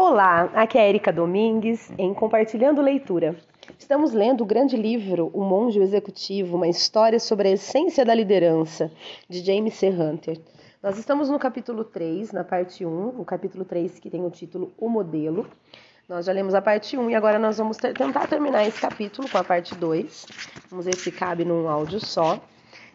Olá, aqui é a Erika Domingues em Compartilhando Leitura. Estamos lendo o grande livro O Monge Executivo, uma história sobre a essência da liderança, de James C. Hunter. Nós estamos no capítulo 3, na parte 1, o capítulo 3 que tem o título O Modelo. Nós já lemos a parte 1 e agora nós vamos ter, tentar terminar esse capítulo com a parte 2. Vamos ver se cabe num áudio só.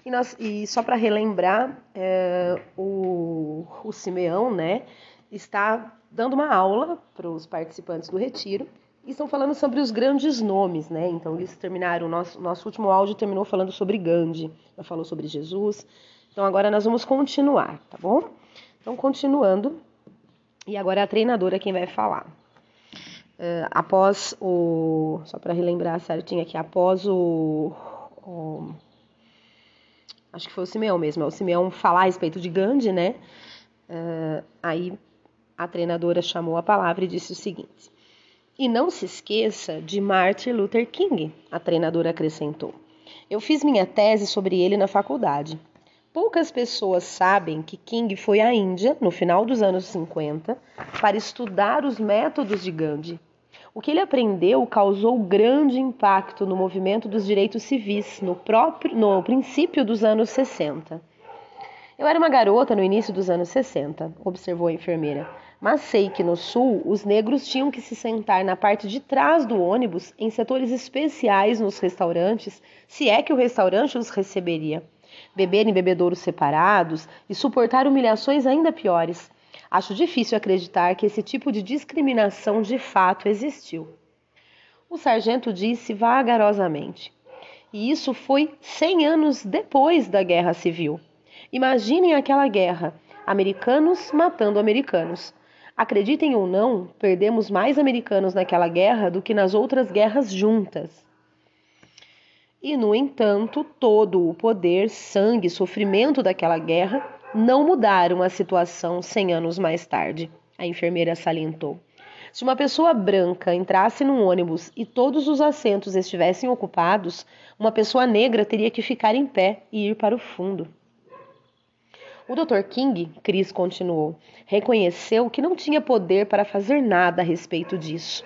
E, nós, e só para relembrar, é, o, o Simeão né, está dando uma aula para os participantes do retiro e estão falando sobre os grandes nomes, né? Então eles terminaram, o nosso, nosso último áudio terminou falando sobre Gandhi, já falou sobre Jesus. Então agora nós vamos continuar, tá bom? Então continuando, e agora é a treinadora quem vai falar. Uh, após o. Só para relembrar certinho aqui, após o, o. Acho que foi o Simeão mesmo, é o Simeão falar a respeito de Gandhi, né? Uh, aí a treinadora chamou a palavra e disse o seguinte: E não se esqueça de Martin Luther King, a treinadora acrescentou. Eu fiz minha tese sobre ele na faculdade. Poucas pessoas sabem que King foi à Índia, no final dos anos 50, para estudar os métodos de Gandhi. O que ele aprendeu causou grande impacto no movimento dos direitos civis no, próprio, no princípio dos anos 60. Eu era uma garota no início dos anos 60, observou a enfermeira mas sei que no sul os negros tinham que se sentar na parte de trás do ônibus, em setores especiais nos restaurantes, se é que o restaurante os receberia. Beber em bebedouros separados e suportar humilhações ainda piores. Acho difícil acreditar que esse tipo de discriminação de fato existiu. O sargento disse vagarosamente. E isso foi cem anos depois da Guerra Civil. Imaginem aquela guerra: americanos matando americanos. Acreditem ou não, perdemos mais americanos naquela guerra do que nas outras guerras juntas. E, no entanto, todo o poder, sangue e sofrimento daquela guerra não mudaram a situação cem anos mais tarde, a enfermeira salientou. Se uma pessoa branca entrasse num ônibus e todos os assentos estivessem ocupados, uma pessoa negra teria que ficar em pé e ir para o fundo. O Dr. King, Chris continuou, reconheceu que não tinha poder para fazer nada a respeito disso.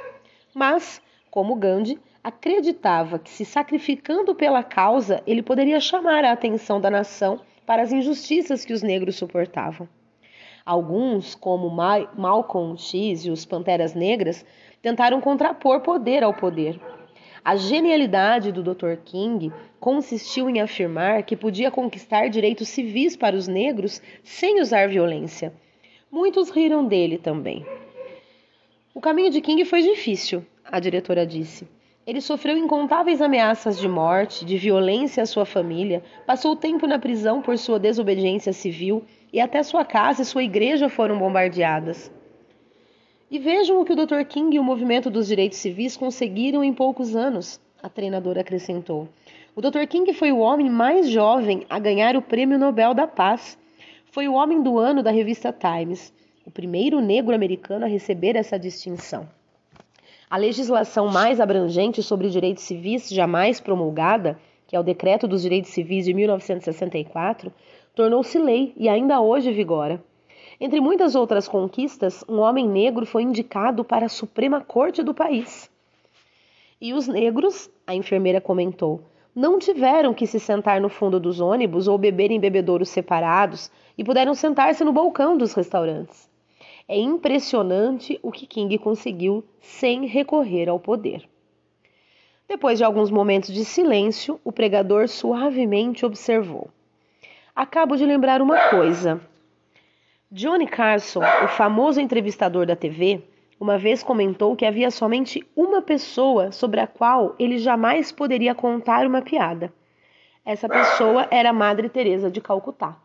Mas, como Gandhi, acreditava que se sacrificando pela causa, ele poderia chamar a atenção da nação para as injustiças que os negros suportavam. Alguns, como Malcolm X e os Panteras Negras, tentaram contrapor poder ao poder. A genialidade do Dr. King consistiu em afirmar que podia conquistar direitos civis para os negros sem usar violência. Muitos riram dele também. O caminho de King foi difícil, a diretora disse. Ele sofreu incontáveis ameaças de morte, de violência à sua família, passou tempo na prisão por sua desobediência civil e até sua casa e sua igreja foram bombardeadas. E vejam o que o Dr. King e o movimento dos direitos civis conseguiram em poucos anos, a treinadora acrescentou. O Dr. King foi o homem mais jovem a ganhar o Prêmio Nobel da Paz. Foi o homem do ano da revista Times, o primeiro negro americano a receber essa distinção. A legislação mais abrangente sobre direitos civis jamais promulgada, que é o Decreto dos Direitos Civis de 1964, tornou-se lei e ainda hoje vigora. Entre muitas outras conquistas, um homem negro foi indicado para a Suprema Corte do país. E os negros, a enfermeira comentou, não tiveram que se sentar no fundo dos ônibus ou beber em bebedouros separados e puderam sentar-se no balcão dos restaurantes. É impressionante o que King conseguiu sem recorrer ao poder. Depois de alguns momentos de silêncio, o pregador suavemente observou: Acabo de lembrar uma coisa. Johnny Carson, o famoso entrevistador da TV, uma vez comentou que havia somente uma pessoa sobre a qual ele jamais poderia contar uma piada. Essa pessoa era a Madre Teresa de Calcutá.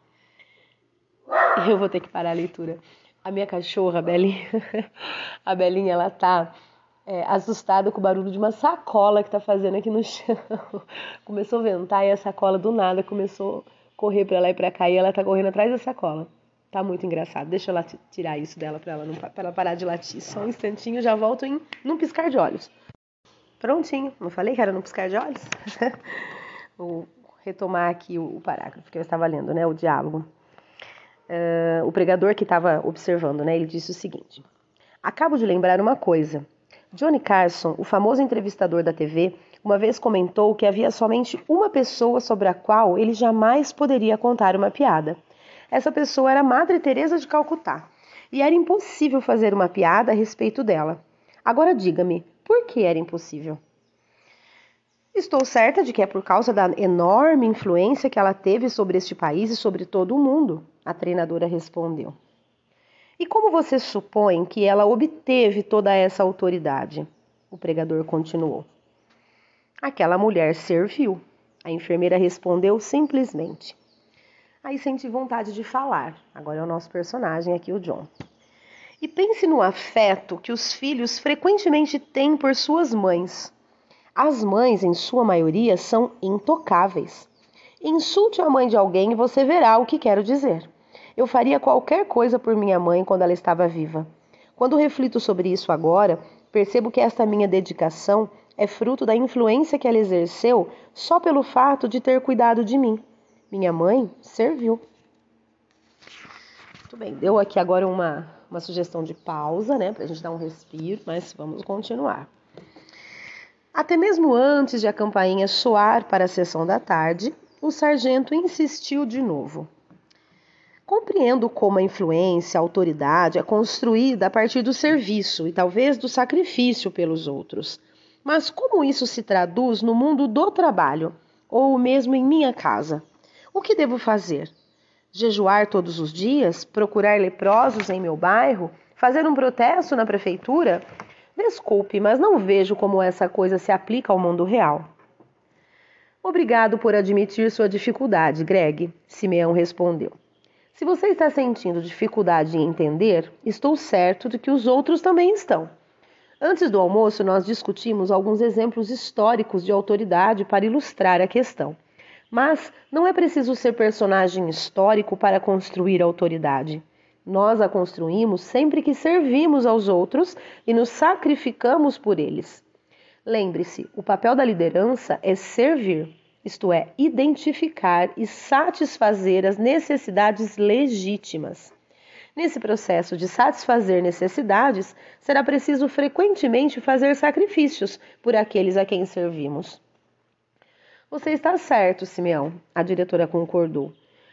Eu vou ter que parar a leitura. A minha cachorra, a Belinha, a Belinha, ela tá é, assustada com o barulho de uma sacola que tá fazendo aqui no chão. Começou a ventar e a sacola do nada começou a correr para lá e para cá e ela tá correndo atrás da sacola. Tá muito engraçado. Deixa eu tirar isso dela para ela, não, pra ela parar de latir. Só um instantinho, já volto em num piscar de olhos. Prontinho. Não falei que era num piscar de olhos? Vou retomar aqui o, parágrafo que eu estava lendo, né? O diálogo. Uh, o pregador que estava observando, né? Ele disse o seguinte: Acabo de lembrar uma coisa. Johnny Carson, o famoso entrevistador da TV, uma vez comentou que havia somente uma pessoa sobre a qual ele jamais poderia contar uma piada. Essa pessoa era Madre Teresa de Calcutá, e era impossível fazer uma piada a respeito dela. Agora diga-me, por que era impossível? Estou certa de que é por causa da enorme influência que ela teve sobre este país e sobre todo o mundo, a treinadora respondeu. E como você supõe que ela obteve toda essa autoridade? O pregador continuou. Aquela mulher serviu. A enfermeira respondeu simplesmente. Aí senti vontade de falar. Agora é o nosso personagem aqui, o John. E pense no afeto que os filhos frequentemente têm por suas mães. As mães, em sua maioria, são intocáveis. Insulte a mãe de alguém e você verá o que quero dizer. Eu faria qualquer coisa por minha mãe quando ela estava viva. Quando reflito sobre isso agora, percebo que esta minha dedicação é fruto da influência que ela exerceu só pelo fato de ter cuidado de mim. Minha mãe serviu. Muito bem, deu aqui agora uma, uma sugestão de pausa, né, para a gente dar um respiro, mas vamos continuar. Até mesmo antes de a campainha soar para a sessão da tarde, o sargento insistiu de novo. Compreendo como a influência, a autoridade é construída a partir do serviço e talvez do sacrifício pelos outros. Mas como isso se traduz no mundo do trabalho, ou mesmo em minha casa? O que devo fazer? Jejuar todos os dias? Procurar leprosos em meu bairro? Fazer um protesto na prefeitura? Desculpe, mas não vejo como essa coisa se aplica ao mundo real. Obrigado por admitir sua dificuldade, Greg, Simeão respondeu. Se você está sentindo dificuldade em entender, estou certo de que os outros também estão. Antes do almoço, nós discutimos alguns exemplos históricos de autoridade para ilustrar a questão. Mas não é preciso ser personagem histórico para construir autoridade. Nós a construímos sempre que servimos aos outros e nos sacrificamos por eles. Lembre-se, o papel da liderança é servir, isto é, identificar e satisfazer as necessidades legítimas. Nesse processo de satisfazer necessidades, será preciso frequentemente fazer sacrifícios por aqueles a quem servimos. Você está certo, Simeão, a diretora concordou.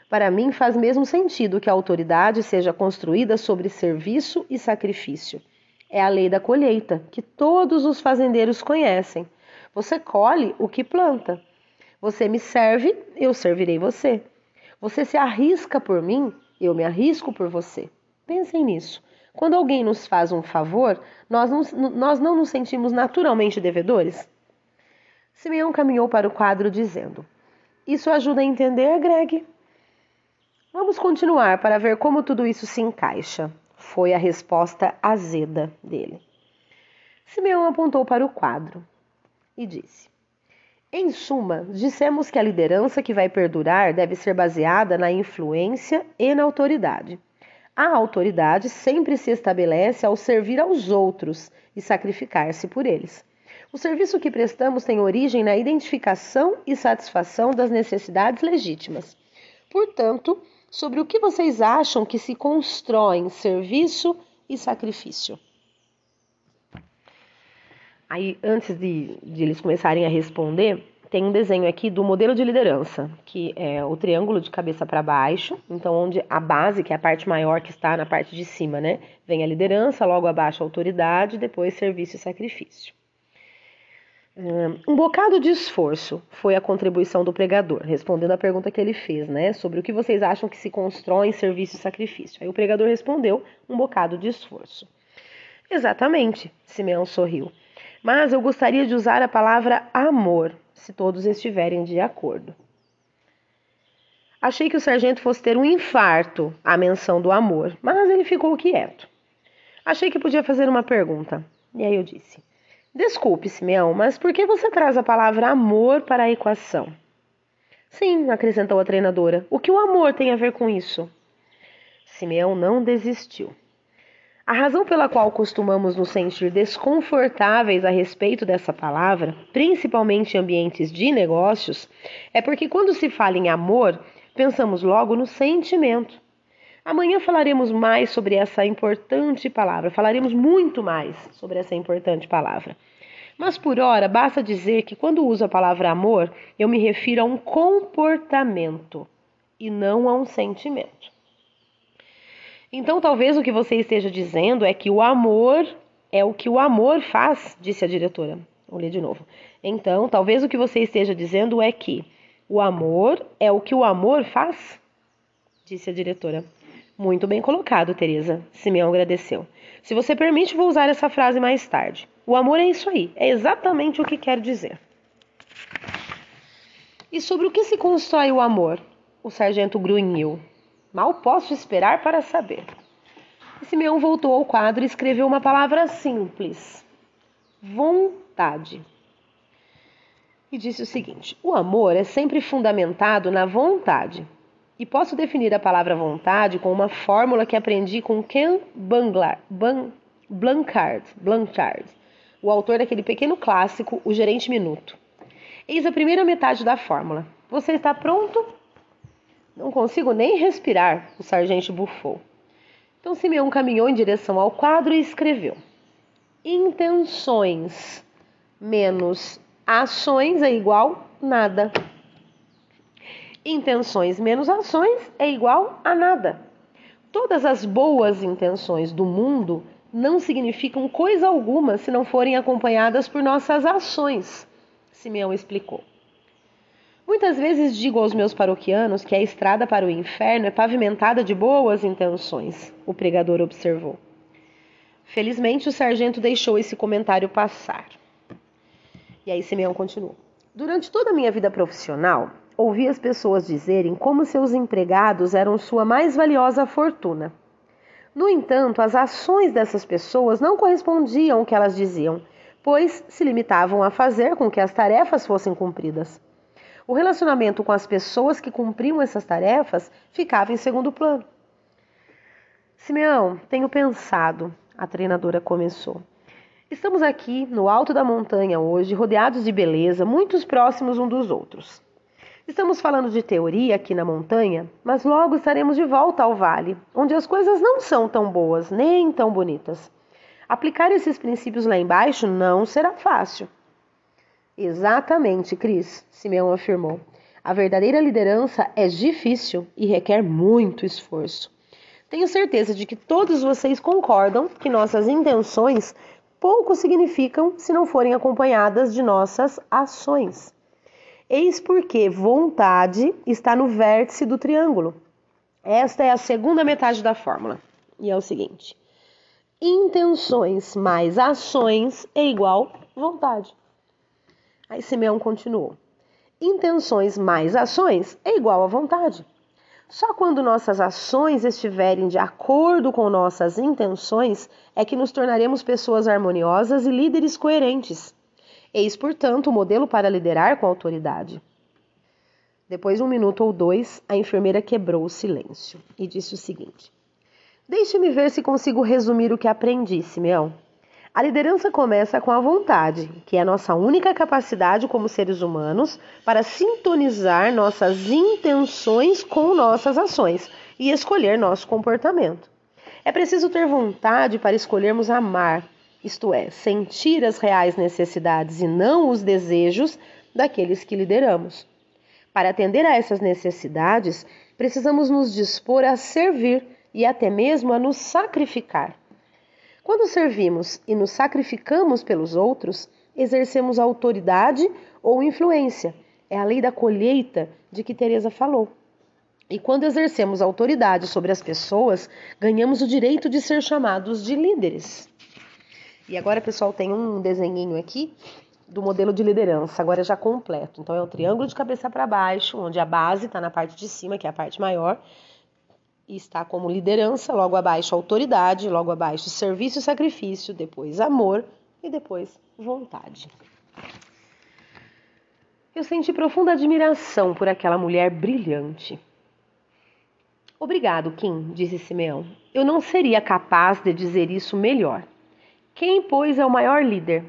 Para mim faz mesmo sentido que a autoridade seja construída sobre serviço e sacrifício. É a lei da colheita, que todos os fazendeiros conhecem. Você colhe o que planta. Você me serve, eu servirei você. Você se arrisca por mim, eu me arrisco por você. Pensem nisso. Quando alguém nos faz um favor, nós não, nós não nos sentimos naturalmente devedores? Simeão caminhou para o quadro dizendo: Isso ajuda a entender, Greg? Vamos continuar para ver como tudo isso se encaixa. Foi a resposta azeda dele. Simeão apontou para o quadro e disse: Em suma, dissemos que a liderança que vai perdurar deve ser baseada na influência e na autoridade. A autoridade sempre se estabelece ao servir aos outros e sacrificar-se por eles. O serviço que prestamos tem origem na identificação e satisfação das necessidades legítimas. Portanto, sobre o que vocês acham que se constroem serviço e sacrifício? Aí, antes de, de eles começarem a responder, tem um desenho aqui do modelo de liderança, que é o triângulo de cabeça para baixo, então onde a base, que é a parte maior que está na parte de cima, né? Vem a liderança, logo abaixo a autoridade, depois serviço e sacrifício. Um bocado de esforço foi a contribuição do pregador, respondendo à pergunta que ele fez, né? Sobre o que vocês acham que se constrói em serviço e sacrifício. Aí o pregador respondeu: um bocado de esforço. Exatamente, Simeão sorriu. Mas eu gostaria de usar a palavra amor, se todos estiverem de acordo. Achei que o sargento fosse ter um infarto à menção do amor, mas ele ficou quieto. Achei que podia fazer uma pergunta. E aí eu disse: Desculpe, Simeão, mas por que você traz a palavra amor para a equação? Sim, acrescentou a treinadora. O que o amor tem a ver com isso? Simeão não desistiu. A razão pela qual costumamos nos sentir desconfortáveis a respeito dessa palavra, principalmente em ambientes de negócios, é porque quando se fala em amor, pensamos logo no sentimento. Amanhã falaremos mais sobre essa importante palavra, falaremos muito mais sobre essa importante palavra. Mas por hora, basta dizer que quando uso a palavra amor, eu me refiro a um comportamento e não a um sentimento. Então, talvez o que você esteja dizendo é que o amor é o que o amor faz, disse a diretora. Vou ler de novo. Então, talvez o que você esteja dizendo é que o amor é o que o amor faz, disse a diretora. Muito bem colocado, Teresa. Simeão agradeceu. Se você permite, vou usar essa frase mais tarde. O amor é isso aí, é exatamente o que quer dizer. E sobre o que se constrói o amor? O sargento grunhiu. Mal posso esperar para saber. E Simeão voltou ao quadro e escreveu uma palavra simples: vontade. E disse o seguinte: O amor é sempre fundamentado na vontade. E posso definir a palavra vontade com uma fórmula que aprendi com Ken Banglar, Ban, Blanchard, Blanchard, o autor daquele pequeno clássico, O Gerente Minuto. Eis a primeira metade da fórmula. Você está pronto? Não consigo nem respirar, o sargento bufou. Então Simeão caminhou em direção ao quadro e escreveu: Intenções menos ações é igual nada. Intenções menos ações é igual a nada. Todas as boas intenções do mundo não significam coisa alguma se não forem acompanhadas por nossas ações, Simeão explicou. Muitas vezes digo aos meus paroquianos que a estrada para o inferno é pavimentada de boas intenções, o pregador observou. Felizmente, o sargento deixou esse comentário passar. E aí Simeão continuou. Durante toda a minha vida profissional, ouvi as pessoas dizerem como seus empregados eram sua mais valiosa fortuna. No entanto, as ações dessas pessoas não correspondiam ao que elas diziam, pois se limitavam a fazer com que as tarefas fossem cumpridas. O relacionamento com as pessoas que cumpriam essas tarefas ficava em segundo plano. Simeão, tenho pensado, a treinadora começou. Estamos aqui no alto da montanha hoje, rodeados de beleza, muitos próximos um dos outros. Estamos falando de teoria aqui na montanha, mas logo estaremos de volta ao vale, onde as coisas não são tão boas nem tão bonitas. Aplicar esses princípios lá embaixo não será fácil. Exatamente, Cris, Simeão afirmou. A verdadeira liderança é difícil e requer muito esforço. Tenho certeza de que todos vocês concordam que nossas intenções pouco significam se não forem acompanhadas de nossas ações. Eis porque vontade está no vértice do triângulo. Esta é a segunda metade da fórmula. E é o seguinte: intenções mais ações é igual vontade. Aí Simeão continuou: intenções mais ações é igual a vontade. Só quando nossas ações estiverem de acordo com nossas intenções é que nos tornaremos pessoas harmoniosas e líderes coerentes. Eis, portanto, o modelo para liderar com autoridade. Depois de um minuto ou dois, a enfermeira quebrou o silêncio e disse o seguinte: Deixe-me ver se consigo resumir o que aprendi, Simeão. A liderança começa com a vontade, que é a nossa única capacidade como seres humanos para sintonizar nossas intenções com nossas ações e escolher nosso comportamento. É preciso ter vontade para escolhermos amar, isto é, sentir as reais necessidades e não os desejos daqueles que lideramos. Para atender a essas necessidades, precisamos nos dispor a servir e até mesmo a nos sacrificar. Quando servimos e nos sacrificamos pelos outros, exercemos autoridade ou influência. É a lei da colheita de que Teresa falou. E quando exercemos autoridade sobre as pessoas, ganhamos o direito de ser chamados de líderes. E agora, pessoal, tem um desenhinho aqui do modelo de liderança, agora já completo. Então, é um triângulo de cabeça para baixo, onde a base está na parte de cima, que é a parte maior, e está como liderança, logo abaixo autoridade, logo abaixo serviço e sacrifício, depois amor e depois vontade. Eu senti profunda admiração por aquela mulher brilhante. Obrigado, Kim, disse Simeão. Eu não seria capaz de dizer isso melhor. Quem, pois, é o maior líder?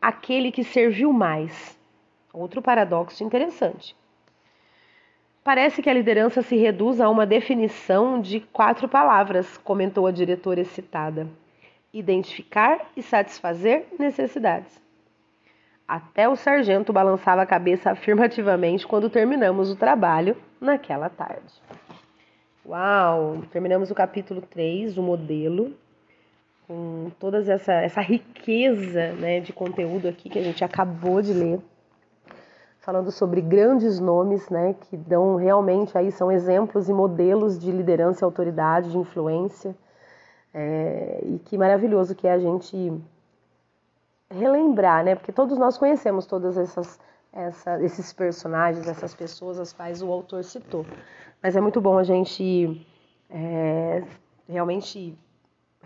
Aquele que serviu mais. Outro paradoxo interessante. Parece que a liderança se reduz a uma definição de quatro palavras, comentou a diretora excitada: identificar e satisfazer necessidades. Até o sargento balançava a cabeça afirmativamente quando terminamos o trabalho naquela tarde. Uau! Terminamos o capítulo 3, o modelo, com toda essa, essa riqueza né, de conteúdo aqui que a gente acabou de ler falando sobre grandes nomes, né, que dão realmente aí são exemplos e modelos de liderança e autoridade, de influência. É, e que maravilhoso que é a gente relembrar, né? Porque todos nós conhecemos todas essas, essa, esses personagens, essas pessoas as quais o autor citou. Mas é muito bom a gente é, realmente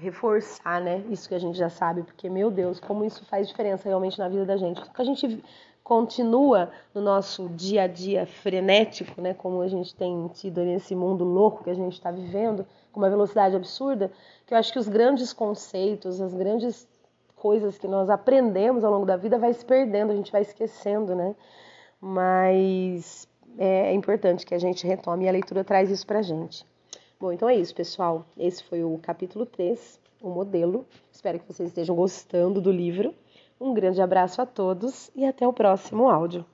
reforçar, né? Isso que a gente já sabe, porque meu Deus, como isso faz diferença realmente na vida da gente. Que a gente continua no nosso dia a dia frenético, né, como a gente tem tido nesse mundo louco que a gente está vivendo, com uma velocidade absurda, que eu acho que os grandes conceitos, as grandes coisas que nós aprendemos ao longo da vida vai se perdendo, a gente vai esquecendo, né? Mas é importante que a gente retome e a leitura traz isso pra gente. Bom, então é isso, pessoal. Esse foi o capítulo 3, o modelo. Espero que vocês estejam gostando do livro. Um grande abraço a todos e até o próximo áudio.